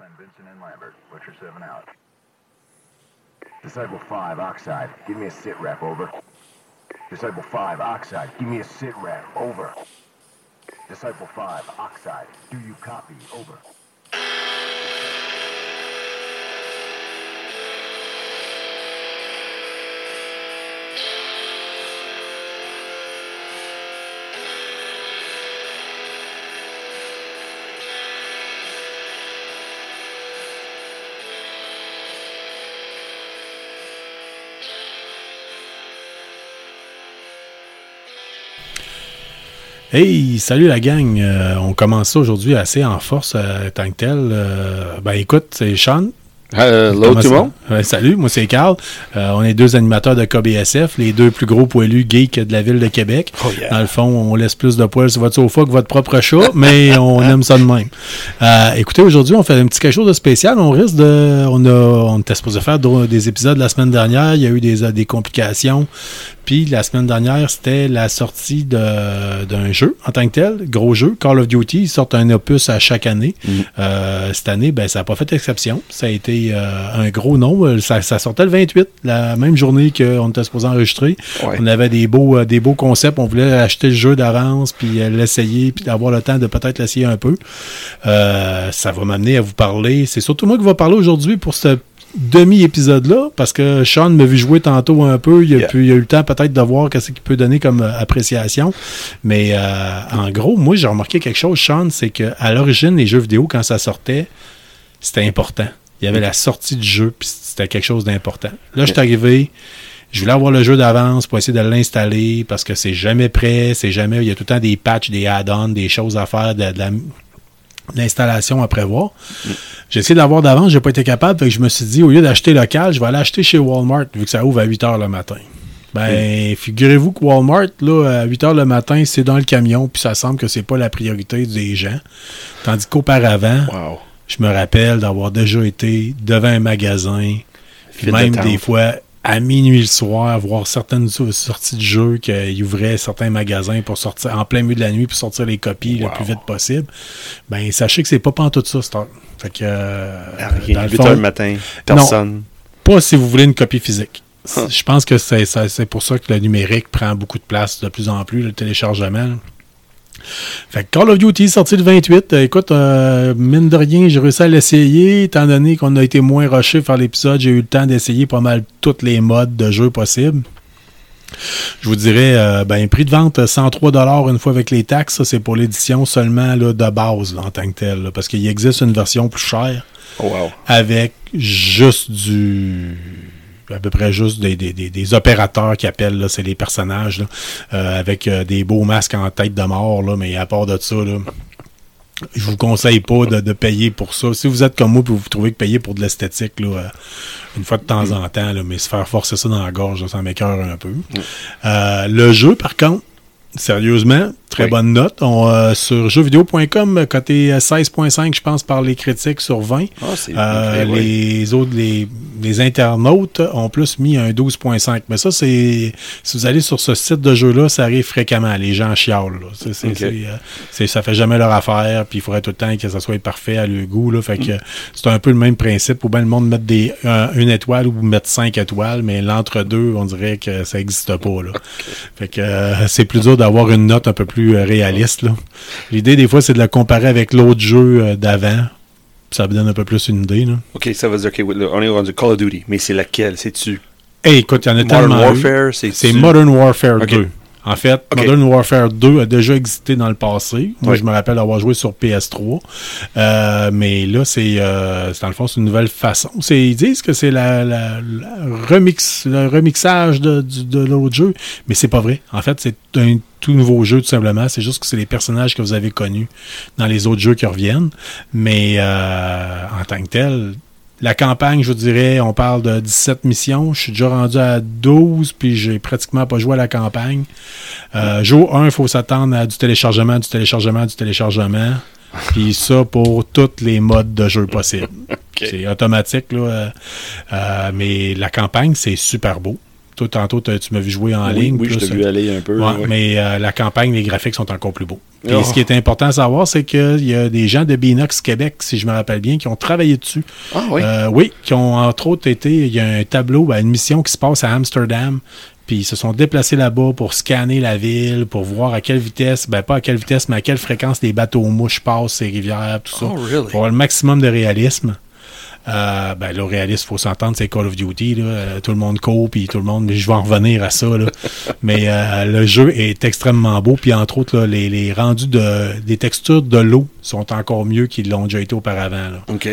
sign Vincent and Lambert. Butcher 7 out. Disciple 5, Oxide. Give me a sit rep, over. Disciple 5, Oxide. Give me a sit rep, over. Disciple 5, Oxide. Do you copy, over? Hey, salut la gang. Euh, on commence ça aujourd'hui assez en force euh, tant que tel. Euh, ben écoute, c'est Sean. Hello tout le monde. Salut, moi c'est Carl. Euh, on est deux animateurs de KBSF, les deux plus gros poilus geeks de la ville de Québec. Oh, yeah. Dans le fond, on laisse plus de poils sur votre sofa que votre propre chat, mais on aime ça de même. Écoutez, aujourd'hui, on fait un petit quelque chose de spécial. On risque de. On, a, on était supposé faire des épisodes la semaine dernière. Il y a eu des, des complications. Puis la semaine dernière, c'était la sortie d'un jeu en tant que tel, gros jeu, Call of Duty. Ils sortent un opus à chaque année. Euh, cette année, ben, ça n'a pas fait exception. Ça a été euh, un gros nom. Ça, ça sortait le 28, la même journée qu'on était supposé enregistrer. Ouais. On avait des beaux, euh, des beaux concepts. On voulait acheter le jeu d'avance, puis l'essayer, puis avoir le temps de peut-être l'essayer un peu. Ça va m'amener à vous parler. C'est surtout moi qui va parler aujourd'hui pour ce demi-épisode-là, parce que Sean m'a vu jouer tantôt un peu. Il a, Yeah. pu- il a eu le temps peut-être de voir qu'est-ce qu'il peut donner comme euh, appréciation. Mais euh, en gros, moi, j'ai remarqué quelque chose, Sean, c'est qu'à l'origine, les jeux vidéo, quand ça sortait, c'était important. Il y avait la sortie du jeu, puis c'était quelque chose d'important. Là, je suis arrivé, je voulais avoir le jeu d'avance pour essayer de l'installer, parce que c'est jamais prêt, c'est jamais... Il y a tout le temps des patchs, des add-ons, des choses à faire, de, de la- l'installation à prévoir. J'ai essayé de l'avoir d'avance, j'ai pas été capable, fait que je me suis dit, au lieu d'acheter local, je vais aller acheter chez Walmart, vu que ça ouvre à 8 h le matin. Ben, figurez-vous que Walmart, là, à 8 h le matin, c'est dans le camion, puis ça semble que c'est pas la priorité des gens. Tandis qu'auparavant, Wow. je me rappelle d'avoir déjà été devant un magasin, puis même des fois à minuit le soir, voir certaines so- sorties de jeux qu'ils ouvraient certains magasins pour sortir en plein milieu de la nuit pour sortir les copies le plus vite possible. Ben sachez que c'est pas tout ça, heure. Fait que euh, dans le 8 fond, heures le matin. Personne. pas si vous voulez une copie physique. Huh. Je pense que c'est pour ça que le numérique prend beaucoup de place de plus en plus, le téléchargement. là. Fait que Call of Duty sorti le 28. Euh, écoute, euh, mine de rien, j'ai réussi à l'essayer. Étant donné qu'on a été moins rushé faire l'épisode, j'ai eu le temps d'essayer pas mal tous les modes de jeu possibles. Je vous dirais, euh, ben, prix de vente 103 une fois avec les taxes. Ça, c'est pour l'édition seulement là, de base là, en tant que telle. là, parce qu'il existe une version plus chère Oh, wow. avec juste du à peu près juste des, des, des, des opérateurs qui appellent, c'est les personnages, là, euh, avec euh, des beaux masques en tête de mort, là, mais à part de ça, là, je vous conseille pas de, de payer pour ça. Si vous êtes comme moi et vous trouvez que payer pour de l'esthétique, là, euh, une fois de temps en temps, là, mais se faire forcer ça dans la gorge, là, ça m'écœure un peu. Euh, le jeu, par contre, sérieusement, très Oui. bonne note. On, euh, sur jeuxvideo.com, côté 16.5, je pense, par les critiques sur 20. Ah, Euh, les autres, les, les internautes ont plus mis un 12.5. Mais ça, c'est. Si vous allez sur ce site de jeu-là, ça arrive fréquemment. Les gens chialent. là. C'est, c'est, Ok. c'est, euh, ça fait jamais leur affaire. Puis il faudrait tout le temps que ça soit parfait à leur goût. Là. Fait que c'est un peu le même principe. Ou bien le monde mettre des, un- une étoile ou mettre cinq étoiles, mais l'entre-deux, on dirait que ça n'existe pas. Là. Fait que euh, c'est plus dur d'avoir une note un peu plus euh, réaliste. Là. L'idée, des fois, c'est de la comparer avec l'autre jeu euh, d'avant. Ça me donne un peu plus une idée. Là. Ok, ça veut dire, ok, là, on est rendu Call of Duty, mais c'est laquelle? C'est-tu Hey, écoute, il y en a Modern tellement. Warfare C'est C'est Modern Warfare Ok. 2. En fait. Modern Warfare 2 a déjà existé dans le passé. Moi, Oui. je me rappelle avoir joué sur PS3. Euh, mais là, c'est euh, c'est dans le fond, c'est une nouvelle façon. Ils disent que c'est la, la- la remix, le remixage de, de l'autre jeu, mais c'est pas vrai. En fait, c'est un tout nouveau jeu, tout simplement. C'est juste que c'est les personnages que vous avez connus dans les autres jeux qui reviennent. Mais euh, en tant que tel, la campagne, je vous dirais, on parle de 17 missions. Je suis déjà rendu à 12, puis j'ai pratiquement pas joué à la campagne. Euh, jour 1, il faut s'attendre à du téléchargement, du téléchargement, du téléchargement. Puis ça pour tous les modes de jeu possibles. C'est automatique, là. euh, euh, mais la campagne, c'est super beau. Toi, tantôt, tu m'as vu jouer en oui, ligne. oui, je plus, t'ai vu aller un peu. Ouais, ouais. Mais euh, la campagne, les graphiques sont encore plus beaux. Puis Oh. ce qui est important à savoir, c'est qu'il y a des gens de Binox Québec, si je me rappelle bien, qui ont travaillé dessus. Ah oui? Euh, oui, qui ont entre autres été, il y a un tableau, ben, une mission qui se passe à Amsterdam, puis ils se sont déplacés là-bas pour scanner la ville, pour voir à quelle vitesse, ben pas à quelle vitesse, mais à quelle fréquence les bateaux mouches passent, ces rivières, tout ça. Oh, really? Pour avoir le maximum de réalisme. Euh, ben, le réalisme, faut s'entendre, c'est Call of Duty. Là. Euh, tout le monde court, puis tout le monde. Je vais en revenir à ça. Là. Mais euh, le jeu est extrêmement beau. Puis entre autres, là, les, les rendus de, des textures de l'eau sont encore mieux qu'ils l'ont déjà été auparavant. Là. OK.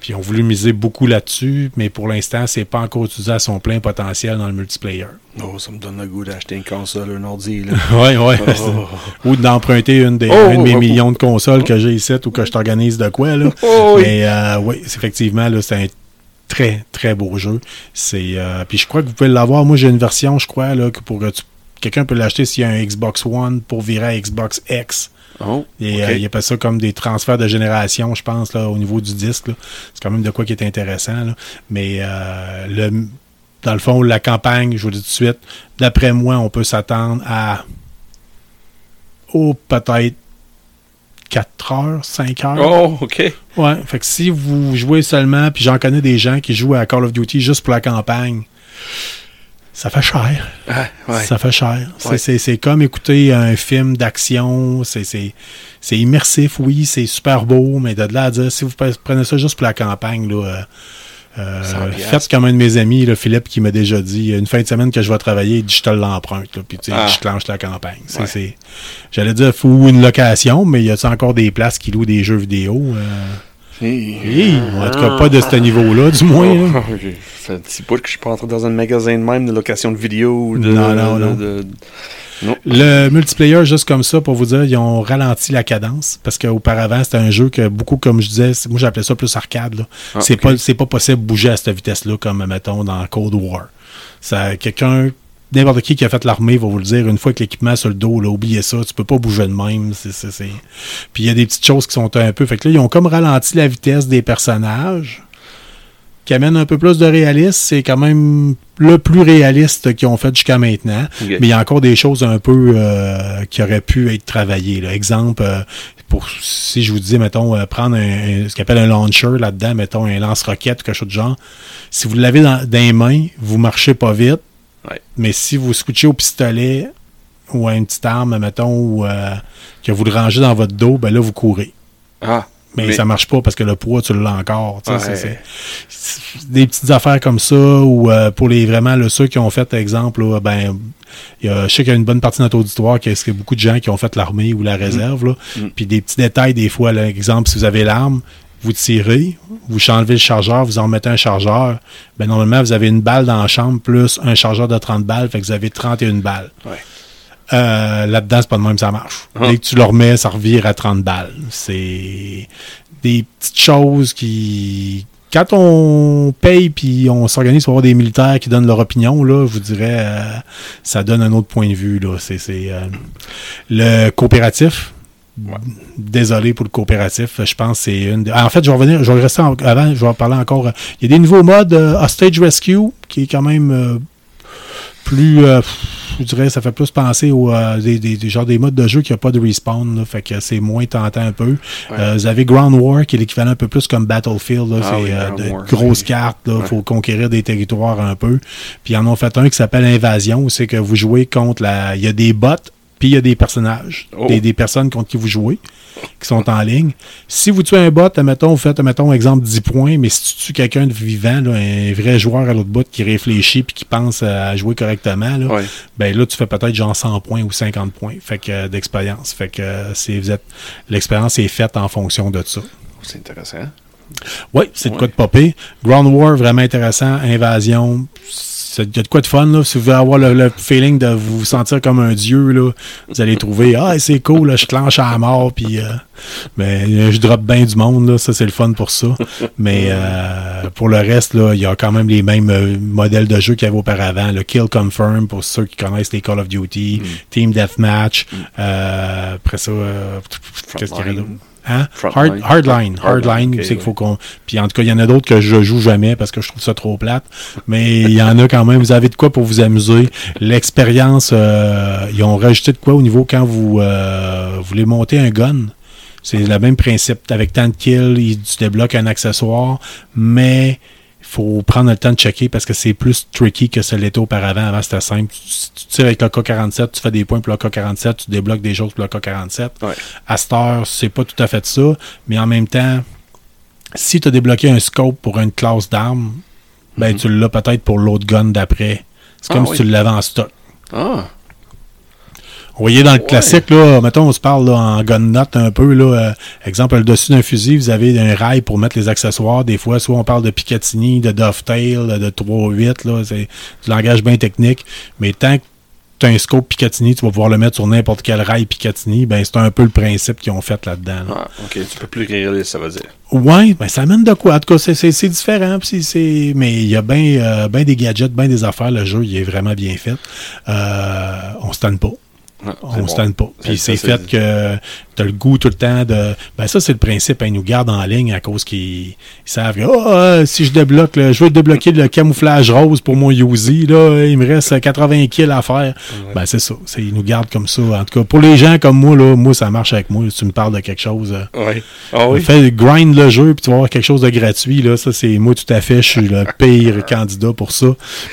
Puis on voulu miser beaucoup là-dessus, mais pour l'instant, c'est pas encore utilisé à son plein potentiel dans le multiplayer. Oh, ça me donne le goût d'acheter une console, un ordi. Là. Ouais, ouais. Oh. Ou d'emprunter une des Oh, un de mes oh, oh. millions de consoles que j'ai ici ou que je t'organise de quoi. Là. Oh, oui. Mais euh, oui, effectivement, c'est un très, très beau jeu. C'est, euh, puis je crois que vous pouvez l'avoir. Moi, j'ai une version, je crois, là, que pour que tu- quelqu'un peut l'acheter s'il y a un Xbox One pour virer à Xbox X. Oh, Et OK. euh, il appelle ça comme des transferts de génération, je pense, là, au niveau du disque. C'est quand même de quoi qui est intéressant. là. Mais euh, le, dans le fond, la campagne, je vous le dis tout de suite, d'après moi, on peut s'attendre à oh, peut-être 4 heures, 5 heures. Oh, OK. Ouais, fait que si vous jouez seulement, puis j'en connais des gens qui jouent à Call of Duty juste pour la campagne, ça fait cher. Ah, ouais. Ça fait cher. C'est- Ouais. C'est c'est comme écouter un film d'action. C'est- immersif, oui, c'est super beau, mais de là à dire, si vous pre- prenez ça juste pour la campagne, là, euh, euh, 100 piastres. faites comme un de mes amis, là, Philippe, qui m'a déjà dit une fin de semaine que je vais travailler, il dit je te l'emprunte, puis tu sais, Ah. je clenche la campagne. C'est- Ouais. c'est- J'allais dire, faut une location, mais y a-t-il encore des places qui louent des jeux vidéo? Euh, Hey. oui, en tout cas, pas de ce niveau-là, du moins. là. Oh, fait un petit bout que je suis pas entré dans un magasin de même de location de vidéo. De, Non, non, de- non. de- non. Le multiplayer, juste comme ça, pour vous dire, ils ont ralenti la cadence. Parce qu'auparavant, c'était un jeu que beaucoup, comme je disais, c'est- moi j'appelais ça plus arcade. Ah, c'est pas c'est pas possible de bouger à cette vitesse-là, comme mettons dans Cold War. Quelqu'un, n'importe qui qui a fait l'armée va vous le dire, une fois que l'équipement est sur le dos, là, oubliez ça, tu peux pas bouger de même. Puis il y a des petites choses qui sont un peu. Fait que là, ils ont comme ralenti la vitesse des personnages. Qui amène un peu plus de réalisme, c'est quand même le plus réaliste qu'ils ont fait jusqu'à maintenant. Mais il y a encore des choses un peu euh, qui auraient pu être travaillées. là. Exemple, euh, pour si je vous disais, mettons, euh, prendre un, un- ce qu'on appelle un launcher là-dedans, mettons un lance-roquette ou quelque chose de genre. Si vous l'avez dans, dans les mains, vous marchez pas vite. Ouais. Mais si vous switchez au pistolet ou à une petite arme, mettons, ou euh, que vous le rangez dans votre dos, ben là, vous courez. Ah, Mais, Mais- ça marche pas parce que le poids, tu l'as encore. des petites affaires comme ça, ou euh, pour les vraiment le, ceux qui ont fait, exemple, là, ben, il y a, je sais qu'il y a une bonne partie de notre auditoire qui est beaucoup de gens qui ont fait l'armée ou la réserve. là. Mm. Puis des petits détails, des fois, là, exemple, si vous avez l'arme, vous tirez, vous enlevez le chargeur, vous en mettez un chargeur. Ben, normalement, vous avez une balle dans la chambre plus un chargeur de 30 balles, fait que vous avez 31 balles. ouais. Euh, Là-dedans, c'est pas de même ça marche. Ah. Dès que tu le remets, ça revire à 30 balles. C'est des petites choses qui. Quand on paye puis on s'organise pour avoir des militaires qui donnent leur opinion, là, je vous dirais, euh, ça donne un autre point de vue. Là. C'est, euh, le coopératif. Désolé pour le coopératif. Je pense que c'est une. Ah, En fait, je vais revenir. Je vais rester en- avant. Je vais en parler encore. euh, Il y a des nouveaux modes euh, Hostage Rescue qui est quand même euh, plus. euh, je dirais, ça fait plus penser aux des, des, des genres des modes de jeu qui a pas de respawn. là, fait que c'est moins tentant un peu. Vous avez Ground War qui est l'équivalent un peu plus comme Battlefield. Là, Ah c'est oui, de War, grosses oui. cartes. Il Ouais. faut conquérir des territoires un peu. Puis ils en ont fait un qui s'appelle Invasion. C'est que vous jouez contre la. Il y a des bots. Puis il y a des personnages, Oh. des, des personnes contre qui vous jouez, qui sont en ligne. Si vous tuez un bot, admettons, vous faites, admettons, exemple 10 points, mais si tu tues quelqu'un de vivant, là, un vrai joueur à l'autre bout qui réfléchit puis qui pense à jouer correctement, là, Ouais. ben là, tu fais peut-être genre 100 points ou 50 points fait que, euh, d'expérience. Fait que euh, c'est, vous êtes, l'expérience est faite en fonction de ça. C'est intéressant. Oui, c'est de quoi de popper. Ground War, vraiment intéressant. Invasion, c'est il y a de quoi de fun. Là. Si vous voulez avoir le, le feeling de vous sentir comme un dieu, là, vous allez trouver Ah, c'est cool, là, je clenche à la mort, puis euh, mais euh, je drop bien du monde, là, ça c'est le fun pour ça. Mais euh, pour le reste, là, il y a quand même les mêmes euh, modèles de jeu qu'il y avait auparavant. Le Kill Confirm pour ceux qui connaissent les Call of Duty, Team Deathmatch, euh, après ça, euh, qu'est-ce qu'il y aurait d'autre? Hein? Hard, hardline. Hardline, c'est qu'il faut qu'on. Puis en tout cas, il y en a d'autres que je joue jamais parce que je trouve ça trop plate. Mais il y en a quand même. Vous avez de quoi pour vous amuser. L'expérience, euh, ils ont rajouté de quoi au niveau quand vous euh, voulez monter un gun. C'est le même principe. Avec tant de kills, il- tu débloques un accessoire, mais faut prendre le temps de checker parce que c'est plus tricky que ce l'était auparavant. Avant, c'était simple. Tu, tu tires avec le K-47, tu fais des points pour le K-47, tu débloques des choses pour le K-47. Ouais. À cette heure, c'est pas tout à fait ça, mais en même temps, si tu as débloqué un scope pour une classe d'armes, ben tu l'as peut-être pour l'autre gun d'après. C'est Ah comme oui. si tu l'avais en stock. Ah, Vous voyez, dans le Ouais. classique, là, mettons, on se parle là, en gun note un peu. Là, euh, exemple, le dessus d'un fusil, vous avez un rail pour mettre les accessoires. Des fois, soit on parle de Picatinny, de Dovetail, de 3.8. là, C'est du langage bien technique. Mais tant que tu as un scope Picatinny, tu vas pouvoir le mettre sur n'importe quel rail Picatinny. Ben, c'est un peu le principe qu'ils ont fait là-dedans. là. ah, ok, tu peux plus réaliser, ça veut dire. Ouais, ben ça amène de quoi? En tout cas, c'est- c'est c'est différent. c'est- c'est- mais il y a bien euh, ben des gadgets, bien des affaires. Le jeu, il est vraiment bien fait. Euh, on se tanne pas. C'est On se tanne pas. Puis c'est fait que tu as le goût tout le temps de. Ben ça, c'est le principe. hein, Ils nous gardent en ligne à cause qu'ils ils savent que Ah, euh, si je débloque, le- je veux débloquer le camouflage rose pour mon Uzi, là, il me reste 80 kills à faire. Ben c'est ça. Ils nous gardent comme ça. En tout cas, pour les gens comme moi, là, moi, ça marche avec moi. Tu me parles de quelque chose. euh, Oui. Ah oui? Fais grind le jeu puis tu vas avoir quelque chose de gratuit là, ça c'est moi tout à fait, je suis le pire candidat pour ça,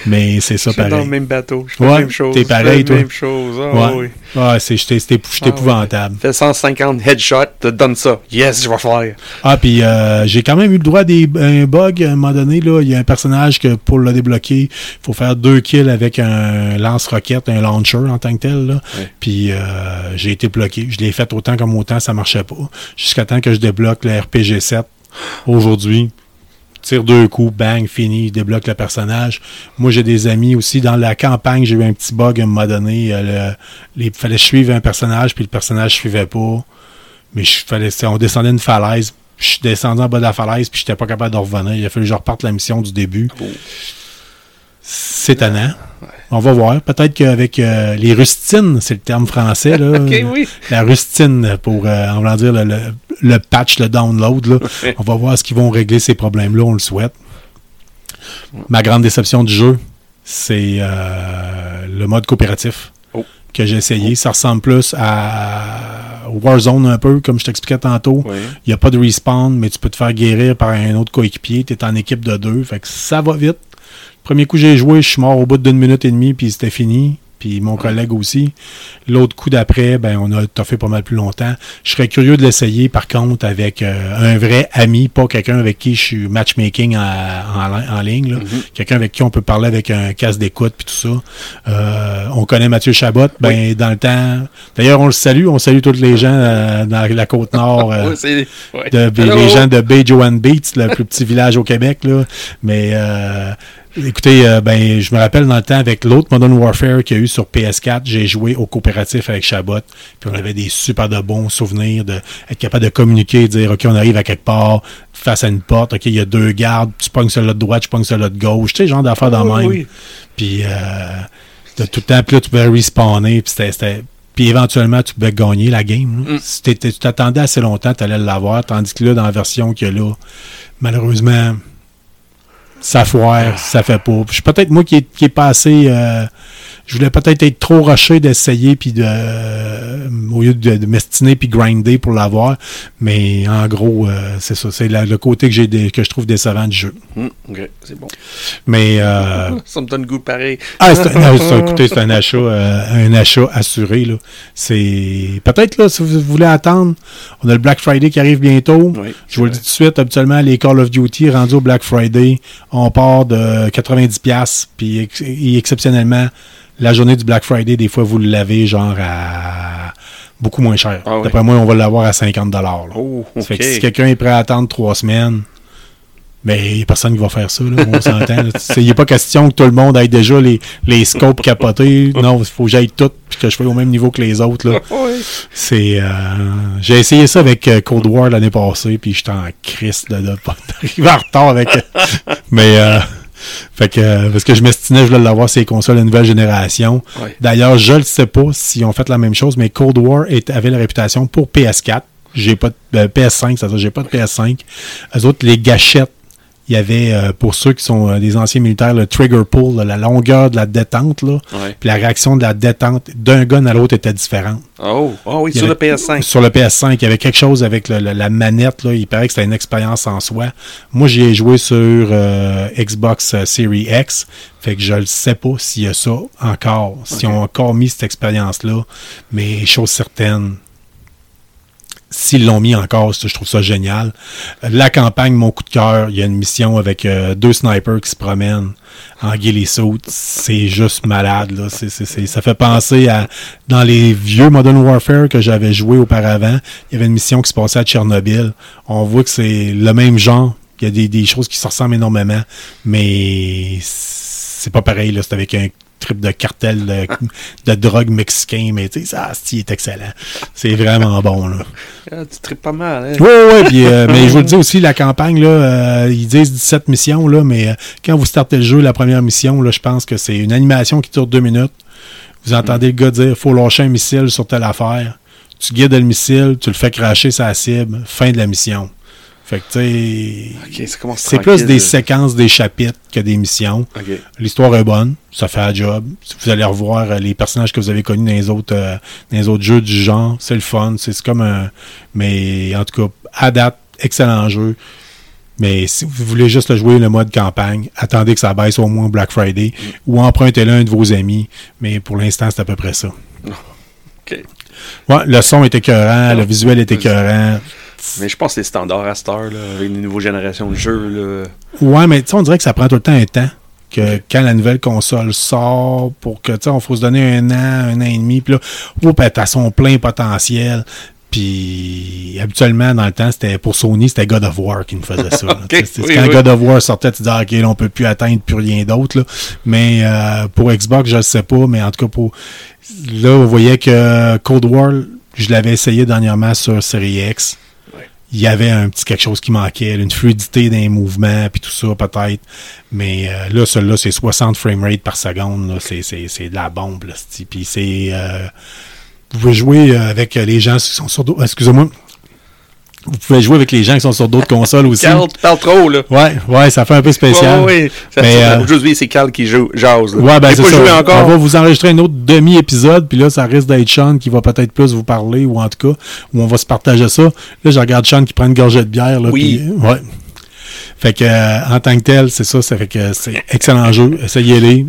mais c'est ça Je suis dans le pareil. même bateau. Je fais Ouais, la même chose. t'es pareil, toi. même chose. Ah Ouais. oui. Ah, c'est Ah, épouvantable. Fais 150 headshots, te donne ça. Yes, je vais faire. Ah puis euh, j'ai quand même eu le droit à des un bug à un moment donné là, il y a un personnage que pour le débloquer, il faut faire deux kills avec un lance-roquette, un launcher en tant que tel là. Ouais. Puis euh, j'ai été bloqué, je l'ai fait autant comme autant, ça marchait pas jusqu'à temps que je débloque le RPG 7 aujourd'hui. Tire deux coups, bang, fini, il débloque le personnage. Moi, j'ai des amis aussi. Dans la campagne, j'ai eu un petit bug à un moment donné. euh, le- les- fallait suivre un personnage, puis le personnage ne suivait pas. Mais on descendait une falaise. Je suis descendu en bas de la falaise, puis j'étais pas capable de revenir. Il a fallu que je reparte la mission du début. Oh. C'est étonnant. On va voir. Peut-être qu'avec euh, les rustines, c'est le terme français, là. Oui. La rustine pour, euh, dire, le, le, le patch, le download. Là. On va voir ce qu'ils vont régler ces problèmes-là, on le souhaite. Ma grande déception du jeu, c'est euh, le mode coopératif Oh. que j'ai essayé. Ça ressemble plus à Warzone un peu, comme je t'expliquais tantôt. Oui. Il n'y a pas de respawn, mais tu peux te faire guérir par un autre coéquipier. Tu es en équipe de deux. Fait que ça va vite. Premier coup, j'ai joué, je suis mort au bout d'une minute et demie, puis c'était fini. Puis mon collègue aussi. L'autre coup d'après, ben on a toffé pas mal plus longtemps. Je serais curieux de l'essayer, par contre, avec euh, un vrai ami, pas quelqu'un avec qui je suis matchmaking en, en, en ligne. là. Quelqu'un avec qui on peut parler avec un casque d'écoute puis tout ça. Euh, on connaît Mathieu Chabot. Ben, dans le temps. D'ailleurs, on le salue. On salue tous les gens euh, dans la côte nord. euh, c'est- ouais. de, les gens de Bay Joan Beats, le plus petit village au Québec. Là. Mais euh, écoutez, euh, ben, je me rappelle dans le temps avec l'autre Modern Warfare qu'il y a eu sur PS4, j'ai joué au coopératif avec Chabot. Puis on avait des super de bons souvenirs de être capable de communiquer, de dire OK, on arrive à quelque part face à une porte, OK, il y a deux gardes, tu pognes sur l'autre droite, je pogne sur l'autre gauche, tu sais, genre d'affaires dans Oh, même. oui. Puis euh, de tout le temps, puis là, tu pouvais respawner, puis c'était-. Puis éventuellement, tu pouvais gagner la game. Mm. Si t'étais- tu t'attendais assez longtemps, tu allais l'avoir. Tandis que là, dans la version qu'il y a là, malheureusement, ça foire, ça fait pas. Je suis peut-être moi qui est, qui est passé. euh, je voulais peut-être être trop rushé d'essayer puis de euh, au lieu de, de m'estiner puis grinder pour l'avoir. Mais en gros, euh, c'est ça. C'est la- le côté que j'ai que je trouve décevant du jeu. Hum, ok, c'est bon. Mais euh, Ça me donne goût pareil. ah, c'est un, écoutez, c'est un achat, un achat assuré. Là. C'est peut-être là, si vous voulez attendre, on a le Black Friday qui arrive bientôt. Oui, Je vous le dis tout de suite, habituellement, les Call of Duty rendus au Black Friday, on part de 90$, puis ex- exceptionnellement, la journée du Black Friday, des fois, vous l'avez genre à beaucoup moins cher. Ah oui. D'après moi, on va l'avoir à 50$. là. Oh, Ça fait que si quelqu'un est prêt à attendre trois semaines, ben, il n'y a personne qui va faire ça, là, on s'entend. Il n'est pas question que tout le monde ait déjà les, les scopes capotés. Non, il faut que j'aille tout puis que je sois au même niveau que les autres. Là. C'est, euh, j'ai essayé ça avec euh, Cold War l'année passée, puis j'étais en crise de de pas d'arriver en retard avec. euh, mais euh, fait que euh, parce que je m'estimais je voulais l'avoir ces consoles de nouvelle génération. Ouais. D'ailleurs, je ne sais pas s'ils ont fait la même chose, mais Cold War est- avait la réputation pour PS4 j'ai pas de euh, PS5, c'est-à-dire j'ai pas de PS5. Eux autres, les gâchettes, il y avait, euh, pour ceux qui sont euh, des anciens militaires, le trigger pull, là, la longueur de la détente, là, Ouais. puis la réaction de la détente d'un gun à l'autre était différente. Oh, oh oui, Il sur le avait- PS5. Sur le PS5, il y avait quelque chose avec le- le- la manette. Là, il paraît que c'était une expérience en soi. Moi, j'y ai joué sur euh, Xbox Series X. Fait que je ne sais pas s'il y a ça encore. S'ils ont encore mis cette expérience-là. Mais chose certaine, s'ils l'ont mis encore, je trouve ça génial. La campagne, mon coup de cœur, il y a une mission avec euh, deux snipers qui se promènent en ghillie. C'est juste malade. Là. Ça fait penser à dans les vieux Modern Warfare que j'avais joué auparavant. Il y avait une mission qui se passait à Tchernobyl. On voit que c'est le même genre. Il y a des, des choses qui se ressemblent énormément, mais c'est pas pareil. C'est avec un trip de cartel de, de drogue mexicain, mais tu sais, ça, c'est est excellent. C'est vraiment bon. Là. Ah, tu tripes pas mal, hein? Oui, oui, puis, euh, mais je vous le dis aussi, la campagne, là, euh, ils disent 17 missions, là, mais euh, quand vous startez le jeu, la première mission, là, je pense que c'est une animation qui dure deux minutes. Vous entendez le gars dire faut lâcher un missile sur telle affaire. Tu guides le missile, tu le fais cracher sa cible, fin de la mission. Fait que, tu sais, Ok, ça commence c'est plus des séquences, des chapitres que des missions. L'histoire est bonne, ça fait un job. Si vous allez revoir euh, les personnages que vous avez connus dans les autres, euh, dans les autres jeux du genre, c'est le fun. C'est comme un. Mais en tout cas, à date, excellent jeu. Mais si vous voulez juste le jouer le mode campagne, attendez que ça baisse au moins Black Friday ou empruntez-le à un de vos amis. Mais pour l'instant, c'est à peu près ça. Ok. Ouais, le son est écœurant, le visuel est écœurant. Mais je pense que c'est standard à cette heure, là, avec les nouvelles générations de jeux. Là. Ouais, mais on dirait que ça prend tout le temps un temps. Que quand la nouvelle console sort, pour que, tu sais, on faut se donner un an, un an et demi, puis là, oh, ben, t'as son plein potentiel. Puis, habituellement, dans le temps, c'était pour Sony, c'était God of War qui nous faisait ça. oui, quand oui. God of War sortait, tu disais, OK, là, on peut plus atteindre plus rien d'autre. Mais euh, pour Xbox, je ne sais pas, mais en tout cas, pour là, vous voyez que Cold War, je l'avais essayé dernièrement sur Series X il y avait un petit quelque chose qui manquait, une fluidité dans les mouvements, puis tout ça, peut-être. Mais euh, là, celui-là, c'est 60 framerate par seconde. là. C'est, de la bombe. Là, puis c'est... euh, vous pouvez jouer euh, avec euh, les gens qui sont sur. Excusez-moi. Vous pouvez jouer avec les gens qui sont sur d'autres consoles aussi. Carl, tu parles trop, là. Ouais, ouais, ça fait un peu spécial. Ouais, Mais, ça- euh, Aujourd'hui, c'est Carl qui joue, jase. là. Ouais, ben c'est ça. encore. On va vous enregistrer un autre demi-épisode, puis là, ça risque d'être Sean qui va peut-être plus vous parler, ou en tout cas, où on va se partager ça. Là, je regarde Sean qui prend une gorgée de bière. Là, Oui. puis, ouais. Fait que, euh, en tant que tel, c'est ça. Ça fait que c'est excellent jeu. Essayez-les.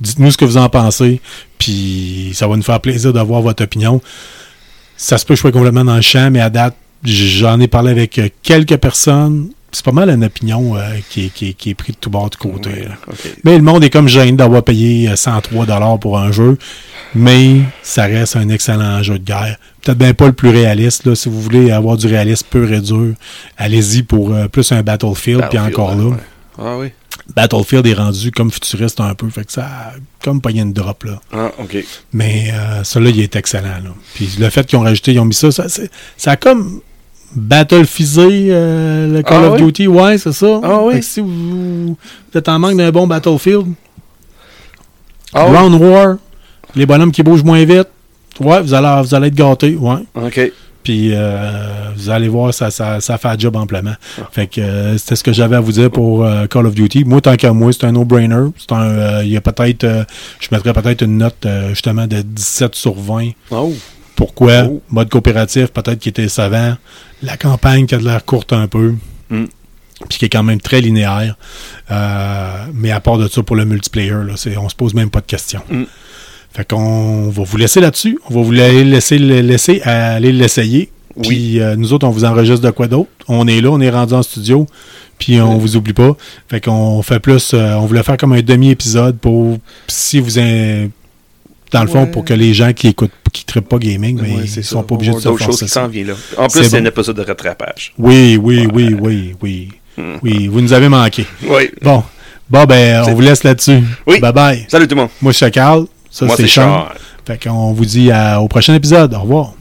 Dites-nous ce que vous en pensez. Puis, ça va nous faire plaisir d'avoir votre opinion. Ça se peut je complètement dans le champ, mais à date, j'en ai parlé avec euh, quelques personnes. C'est pas mal une opinion euh, qui, est, qui, est, qui est prise de tout bord de côté. Mais le monde est comme gêné d'avoir payé euh, 103 dollars pour un jeu, mais ça reste un excellent jeu de guerre. Peut-être bien pas le plus réaliste. Là, si vous voulez avoir du réalisme pur et dur, allez-y pour euh, plus un Battlefield, puis encore là. ouais. Ah oui. Battlefield est rendu comme futuriste un peu, fait que ça a comme pogné une drop là. Ah, ok. Mais euh, celui-là, il est excellent. Là. Puis le fait qu'ils ont rajouté, ils ont mis ça, ça, ça a comme battlefisé euh, le Call Ah of oui? Duty. Ouais, c'est ça. Ah oui? Si vous, vous êtes en manque d'un bon Battlefield, Ah oui? Ground War, les bonhommes qui bougent moins vite, ouais, vous allez, vous allez être gâtés, ouais. Ok. Puis euh, vous allez voir, ça, ça, ça fait un job amplement. Fait que euh, c'était ce que j'avais à vous dire pour euh, Call of Duty. Moi, tant qu'à moi, c'est un no-brainer. C'est un, il y a peut-être, je mettrais peut-être une note justement de 17 sur 20. Oh. Pourquoi? Oh. Mode coopératif, peut-être qui était savant. La campagne qui a de l'air courte un peu. Mm. Puis qui est quand même très linéaire. Euh, mais à part de ça, pour le multiplayer, là, c'est, on se pose même pas de questions. Mm. Fait qu'on va vous laisser là-dessus. On va vous la- laisser, laisser aller l'essayer. Oui. Puis euh, nous autres, on vous enregistre de quoi d'autre? On est là, on est rendu en studio. Puis on Oui. vous oublie pas. Fait qu'on fait plus. euh, on voulait faire comme un demi-épisode pour si vous in- dans le fond, Ouais. pour que les gens qui écoutent, qui ne pas gaming, mais Ouais, ils sont ça. pas obligés de se qui ça. s'en viennent là. En plus, c'est bon. un épisode de rattrapage. Oui, oui, oui, oui, oui. Hmm. Oui, vous nous avez manqué. Oui. Bon, bon ben, on vous laisse là-dessus. Oui. Bye bye. Salut tout le monde. Moi, c'est Carl. Ça, Moi, c'est Sean. Charles. Fait qu'on vous dit à- au prochain épisode. Au revoir.